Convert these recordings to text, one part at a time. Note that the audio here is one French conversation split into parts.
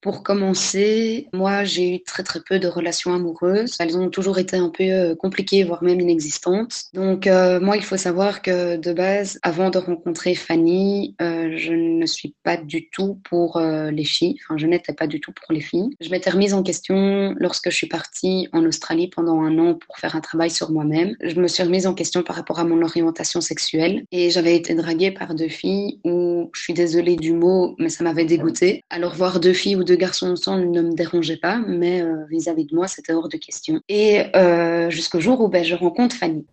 Pour commencer, moi, j'ai eu très très peu de relations amoureuses. Elles ont toujours été un peu euh, compliquées, voire même inexistantes. Donc, euh, moi, il faut savoir que de base, avant de rencontrer Fanny, euh, je ne suis pas du tout pour les filles. Enfin, je n'étais pas du tout pour les filles. Je m'étais remise en question lorsque je suis partie en Australie pendant un an pour faire un travail sur moi-même. Je me suis remise en question par rapport à mon orientation sexuelle et j'avais été draguée par deux filles où je suis désolée du mot, mais ça m'avait dégoûtée. Alors, voir deux filles ou deux garçons ensemble ne me dérangeait pas, mais euh, vis-à-vis de moi, c'était hors de question. Et euh, jusqu'au jour où ben, je rencontre Fanny.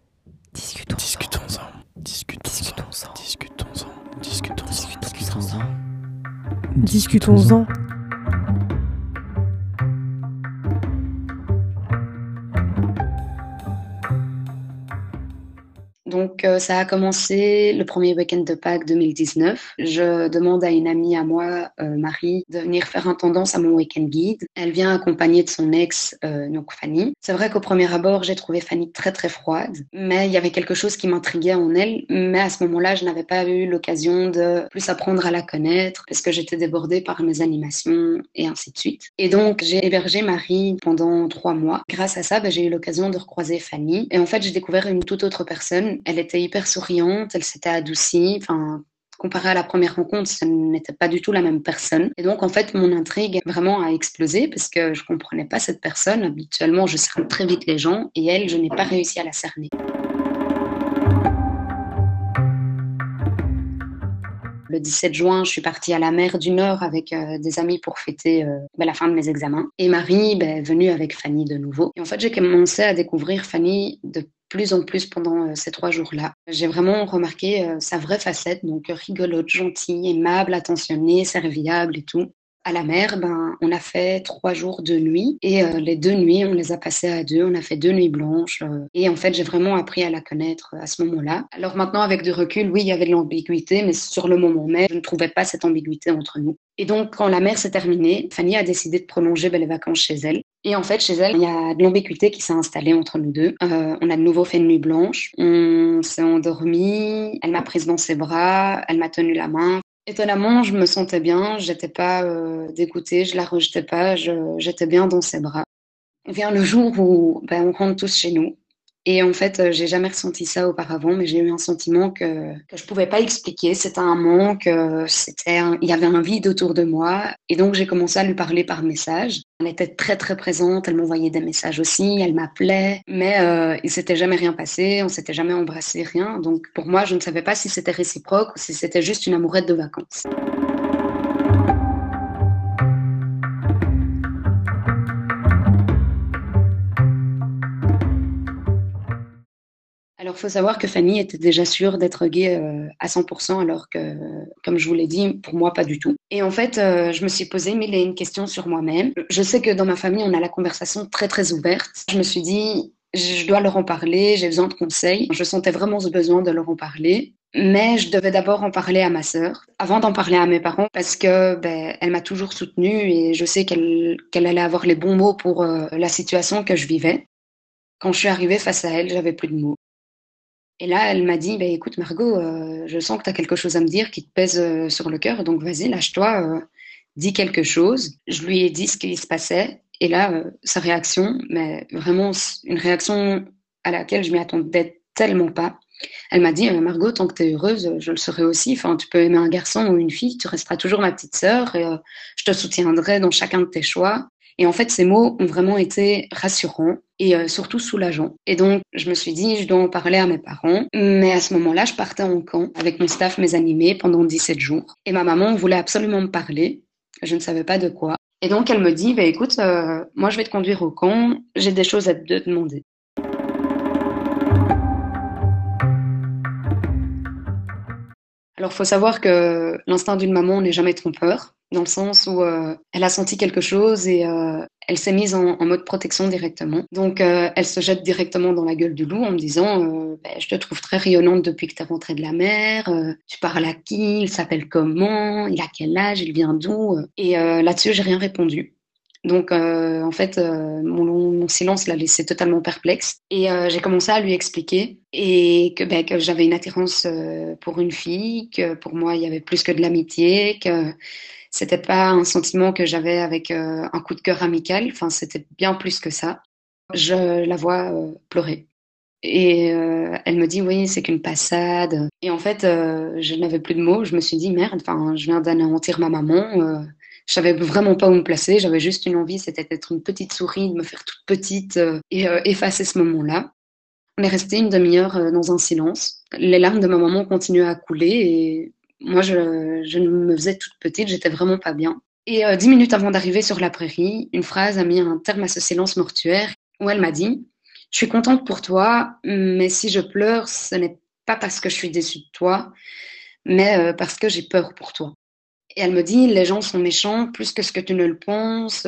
Discutons. Discutons-en. Discutons-en. Discutons-en. Discutons-en. Discutons-en. Discutons-en. Ça a commencé le premier week-end de Pâques 2019. Je demande à une amie à moi, euh, Marie, de venir faire un tendance à mon week-end guide. Elle vient accompagnée de son ex, euh, donc Fanny. C'est vrai qu'au premier abord, j'ai trouvé Fanny très très froide, mais il y avait quelque chose qui m'intriguait en elle. Mais à ce moment-là, je n'avais pas eu l'occasion de plus apprendre à la connaître parce que j'étais débordée par mes animations et ainsi de suite. Et donc, j'ai hébergé Marie pendant trois mois. Grâce à ça, ben, j'ai eu l'occasion de recroiser Fanny. Et en fait, j'ai découvert une toute autre personne elle était hyper souriante, elle s'était adoucie. Enfin, comparé à la première rencontre, ce n'était pas du tout la même personne. Et donc, en fait, mon intrigue vraiment a explosé parce que je comprenais pas cette personne. Habituellement, je cerne très vite les gens et elle, je n'ai pas réussi à la cerner. Le 17 juin, je suis partie à la mer du Nord avec euh, des amis pour fêter euh, ben, la fin de mes examens. Et Marie ben, est venue avec Fanny de nouveau. Et en fait, j'ai commencé à découvrir Fanny de plus en plus pendant euh, ces trois jours-là. J'ai vraiment remarqué sa vraie facette, donc rigolote, gentille, aimable, attentionnée, serviable et tout à la mer, ben, on a fait trois jours de nuit et euh, les deux nuits, on les a passées à deux. On a fait deux nuits blanches euh, et en fait, j'ai vraiment appris à la connaître euh, à ce moment-là. Alors maintenant, avec du recul, oui, il y avait de l'ambiguïté, mais sur le moment même, je ne trouvais pas cette ambiguïté entre nous. Et donc, quand la mer s'est terminée, Fanny a décidé de prolonger ben, les vacances chez elle. Et en fait, chez elle, il y a de l'ambiguïté qui s'est installée entre nous deux. on a de nouveau fait une nuit blanche. On s'est endormi. Elle m'a prise dans ses bras. Elle m'a tenu la main. Étonnamment, je me sentais bien, j'étais pas euh, dégoûtée, je la rejetais pas, j'étais bien dans ses bras. Vient le jour où ben, on rentre tous chez nous. Et en fait, euh, j'ai jamais ressenti ça auparavant, mais j'ai eu un sentiment que, que je pouvais pas expliquer. C'était un manque, euh, il y avait un vide autour de moi. Et donc, j'ai commencé à lui parler par message. Elle était très, très présente. Elle m'envoyait des messages aussi. Elle m'appelait. Mais euh, il s'était jamais rien passé. On s'était jamais embrassé, rien. Donc, pour moi, je ne savais pas si c'était réciproque ou si c'était juste une amourette de vacances. Il faut savoir que Fanny était déjà sûre d'être gay euh, à 100%, alors que, comme je vous l'ai dit, pour moi, pas du tout. Et en fait, euh, je me suis posé mille et une questions sur moi-même. Je sais que dans ma famille, on a la conversation très, très ouverte. Je me suis dit, je dois leur en parler, j'ai besoin de conseils. Je sentais vraiment ce besoin de leur en parler. Mais je devais d'abord en parler à ma sœur, avant d'en parler à mes parents, parce que ben, elle m'a toujours soutenue et je sais qu'elle allait avoir les bons mots pour euh, la situation que je vivais. Quand je suis arrivée face à elle, j'avais plus de mots. Et là, elle m'a dit, bah, écoute Margot, euh, je sens que tu as quelque chose à me dire qui te pèse euh, sur le cœur, donc vas-y, lâche-toi, euh, dis quelque chose. Je lui ai dit ce qui se passait, et là, sa réaction, mais vraiment une réaction à laquelle je m'y attendais tellement pas. Elle m'a dit, Margot, tant que tu es heureuse, je le serai aussi. Enfin, tu peux aimer un garçon ou une fille, tu resteras toujours ma petite sœur, et je te soutiendrai dans chacun de tes choix. Et en fait, ces mots ont vraiment été rassurants et euh, surtout soulageants. Et donc, je me suis dit, je dois en parler à mes parents. Mais à ce moment-là, je partais en camp avec mon staff, mes animés, pendant 17 jours. Et ma maman voulait absolument me parler. Je ne savais pas de quoi. Et donc, elle me dit, bah, écoute, euh, moi, je vais te conduire au camp. J'ai des choses à te demander. Alors, faut savoir que l'instinct d'une maman n'est jamais trompeur dans le sens où euh, elle a senti quelque chose et elle s'est mise en, mode protection directement. Donc, euh, elle se jette directement dans la gueule du loup en me disant ben, Je te trouve très rayonnante depuis que tu es rentrée de la mer. tu parles à qui Il s'appelle comment Il a quel âge Il vient d'où Et là-dessus, j'ai rien répondu. Donc, en fait, mon, silence l'a laissé totalement perplexe. Et j'ai commencé à lui expliquer et que, ben, que j'avais une attirance pour une fille, que pour moi, il y avait plus que de l'amitié, que C'était pas un sentiment que j'avais avec euh, un coup de cœur amical. Enfin, c'était bien plus que ça. Je la vois euh, pleurer. Et euh, elle me dit oui, c'est qu'une passade. Et en fait, je n'avais plus de mots. Je me suis dit merde. Enfin, je viens d'anéantir ma maman. je savais vraiment pas où me placer. J'avais juste une envie, c'était d'être une petite souris, de me faire toute petite et effacer ce moment-là. On est resté une demi-heure dans un silence. Les larmes de ma maman continuaient à couler et moi, je, me faisais toute petite, j'étais vraiment pas bien. Et euh, dix minutes avant d'arriver sur la prairie, une phrase a mis un terme à ce silence mortuaire où elle m'a dit Je suis contente pour toi, mais si je pleure, ce n'est pas parce que je suis déçue de toi, mais euh, parce que j'ai peur pour toi. Et elle me dit Les gens sont méchants plus que ce que tu ne le penses.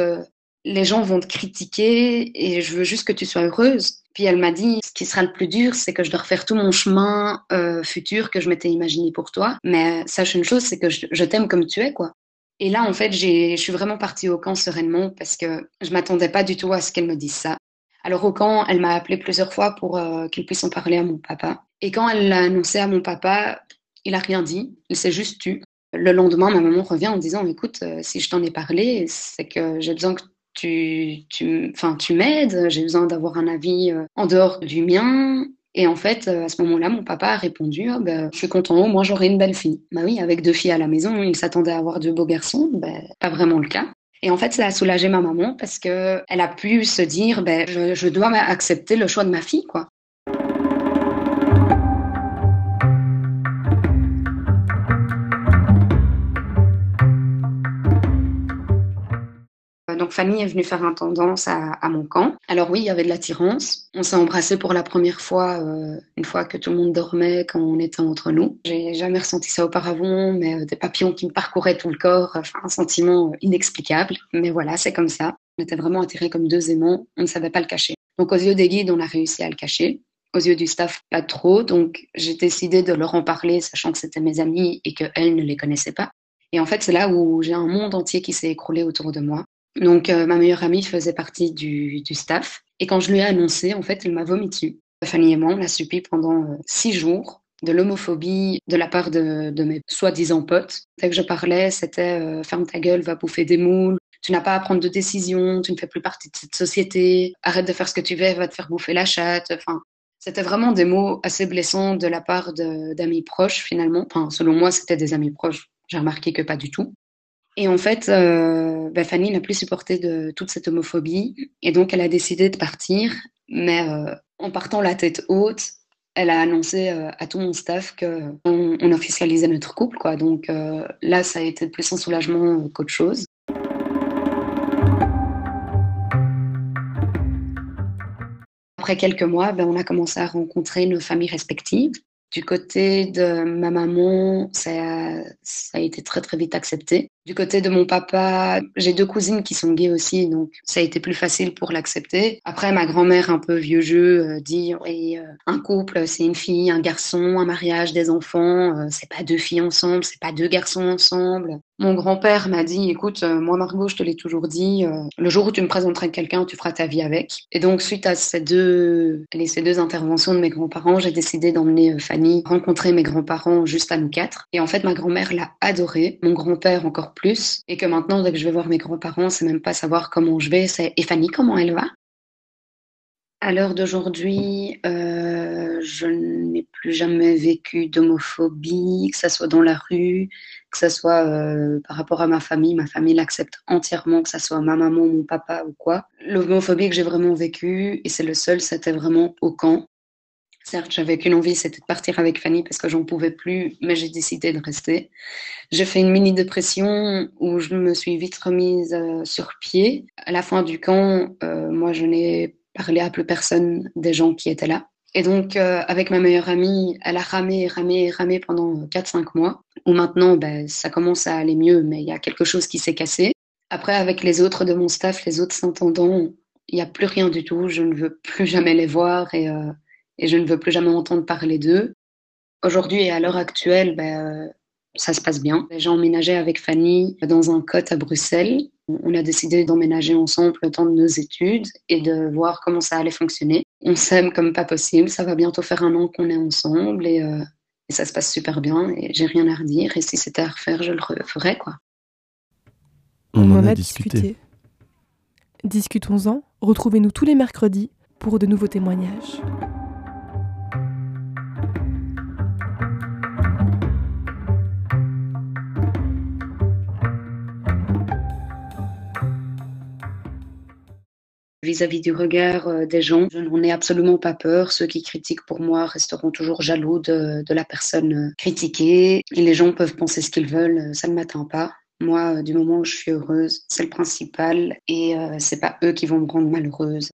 Les gens vont te critiquer et je veux juste que tu sois heureuse. Puis elle m'a dit, ce qui sera le plus dur, c'est que je dois refaire tout mon chemin euh, futur que je m'étais imaginé pour toi. Mais sache une chose, c'est que je, t'aime comme tu es, quoi. Et là, en fait, je suis vraiment partie au camp sereinement parce que je m'attendais pas du tout à ce qu'elle me dise ça. Alors au camp, elle m'a appelé plusieurs fois pour euh, qu'il puisse en parler à mon papa. Et quand elle l'a annoncé à mon papa, il a rien dit, il s'est juste tu. Le lendemain, ma maman revient en disant, écoute, euh, si je t'en ai parlé, c'est que j'ai besoin que tu, tu, tu m'aides, j'ai besoin d'avoir un avis euh, en dehors du mien. Et en fait, euh, à ce moment-là, mon papa a répondu ben, Je suis content, moi j'aurai une belle fille. Bah oui, avec deux filles à la maison, il s'attendait à avoir deux beaux garçons. Ben, pas vraiment le cas. Et en fait, ça a soulagé ma maman parce qu'elle a pu se dire ben, je, je dois accepter le choix de ma fille. quoi. Donc Fanny est venue faire un tendance à, mon camp. Alors oui, il y avait de l'attirance. On s'est embrassé pour la première fois, euh, une fois que tout le monde dormait, quand on était entre nous. J'ai jamais ressenti ça auparavant, mais euh, des papillons qui me parcouraient tout le corps, enfin un sentiment euh, inexplicable. Mais voilà, c'est comme ça. On était vraiment attirés comme deux aimants, on ne savait pas le cacher. Donc aux yeux des guides, on a réussi à le cacher. Aux yeux du staff, pas trop. Donc j'ai décidé de leur en parler, sachant que c'était mes amis et qu'elles ne les connaissaient pas. Et en fait, c'est là où j'ai un monde entier qui s'est écroulé autour de moi. Donc, euh, ma meilleure amie faisait partie du, staff. Et quand je lui ai annoncé, en fait, elle m'a vomi dessus. Fanny et moi, on a subi pendant euh, six jours de l'homophobie de la part de, mes soi-disant potes. Dès que je parlais, c'était euh, ferme ta gueule, va bouffer des moules, tu n'as pas à prendre de décision, tu ne fais plus partie de cette société, arrête de faire ce que tu veux, va te faire bouffer la chatte. Enfin, c'était vraiment des mots assez blessants de la part d'amis proches finalement. Enfin, selon moi, c'était des amis proches. J'ai remarqué que pas du tout. Et en fait, euh, bah, Fanny n'a plus supporté toute cette homophobie et donc elle a décidé de partir. Mais euh, en partant la tête haute, elle a annoncé euh, à tout mon staff qu'on on officialisait notre couple. Donc là, ça a été plus un soulagement qu'autre chose. Après quelques mois, ben, on a commencé à rencontrer nos familles respectives. Du côté de ma maman, ça, a été très très vite accepté. Du côté de mon papa, j'ai deux cousines qui sont gays aussi, donc ça a été plus facile pour l'accepter. Après, ma grand-mère, un peu vieux jeu, euh, dit oui, euh, un couple, c'est une fille, un garçon, un mariage, des enfants, euh, c'est pas deux filles ensemble, c'est pas deux garçons ensemble. Mon grand-père m'a dit, écoute, moi Margot, je te l'ai toujours dit, euh, le jour où tu me présenteras quelqu'un, tu feras ta vie avec. Et donc, suite à ces deux, ces deux interventions de mes grands-parents, j'ai décidé d'emmener euh, Fanny rencontrer mes grands-parents juste à nous quatre. Et en fait, ma grand-mère l'a adoré, mon grand-père encore plus. Et que maintenant, dès que je vais voir mes grands-parents, c'est même pas savoir comment je vais, c'est et Fanny, comment elle va à l'heure d'aujourd'hui, euh, je n'ai plus jamais vécu d'homophobie, que ce soit dans la rue, que ce soit euh, par rapport à ma famille. Ma famille l'accepte entièrement, que ce soit ma maman, mon papa ou quoi. L'homophobie que j'ai vraiment vécue, et c'est le seul, c'était vraiment au camp. Certes, j'avais qu'une envie, c'était de partir avec Fanny parce que j'en pouvais plus, mais j'ai décidé de rester. J'ai fait une mini dépression où je me suis vite remise euh, sur pied. À la fin du camp, moi, je n'ai parler à plus personne des gens qui étaient là. Et donc, euh, avec ma meilleure amie, elle a ramé, ramé, ramé pendant 4-5 mois, où maintenant, ben, ça commence à aller mieux, mais il y a quelque chose qui s'est cassé. Après, avec les autres de mon staff, les autres s'entendant, il n'y a plus rien du tout. Je ne veux plus jamais les voir et, euh, et je ne veux plus jamais entendre parler d'eux. Aujourd'hui et à l'heure actuelle, ben, ça se passe bien. J'ai emménagé avec Fanny dans un cote à Bruxelles. On a décidé d'emménager ensemble le temps de nos études et de voir comment ça allait fonctionner. On s'aime comme pas possible. Ça va bientôt faire un an qu'on est ensemble et, euh, et, ça se passe super bien et j'ai rien à redire. Et si c'était à refaire, je le referais, quoi. On, en, a, discuté. Discutons-en, retrouvez-nous tous les mercredis pour de nouveaux témoignages. Vis-à-vis du regard euh, des gens. Je n'en ai absolument pas peur. Ceux qui critiquent pour moi resteront toujours jaloux de, la personne euh, critiquée. Et les gens peuvent penser ce qu'ils veulent, ça ne m'atteint pas. Moi, du moment où je suis heureuse, c'est le principal et ce euh, c'est pas eux qui vont me rendre malheureuse.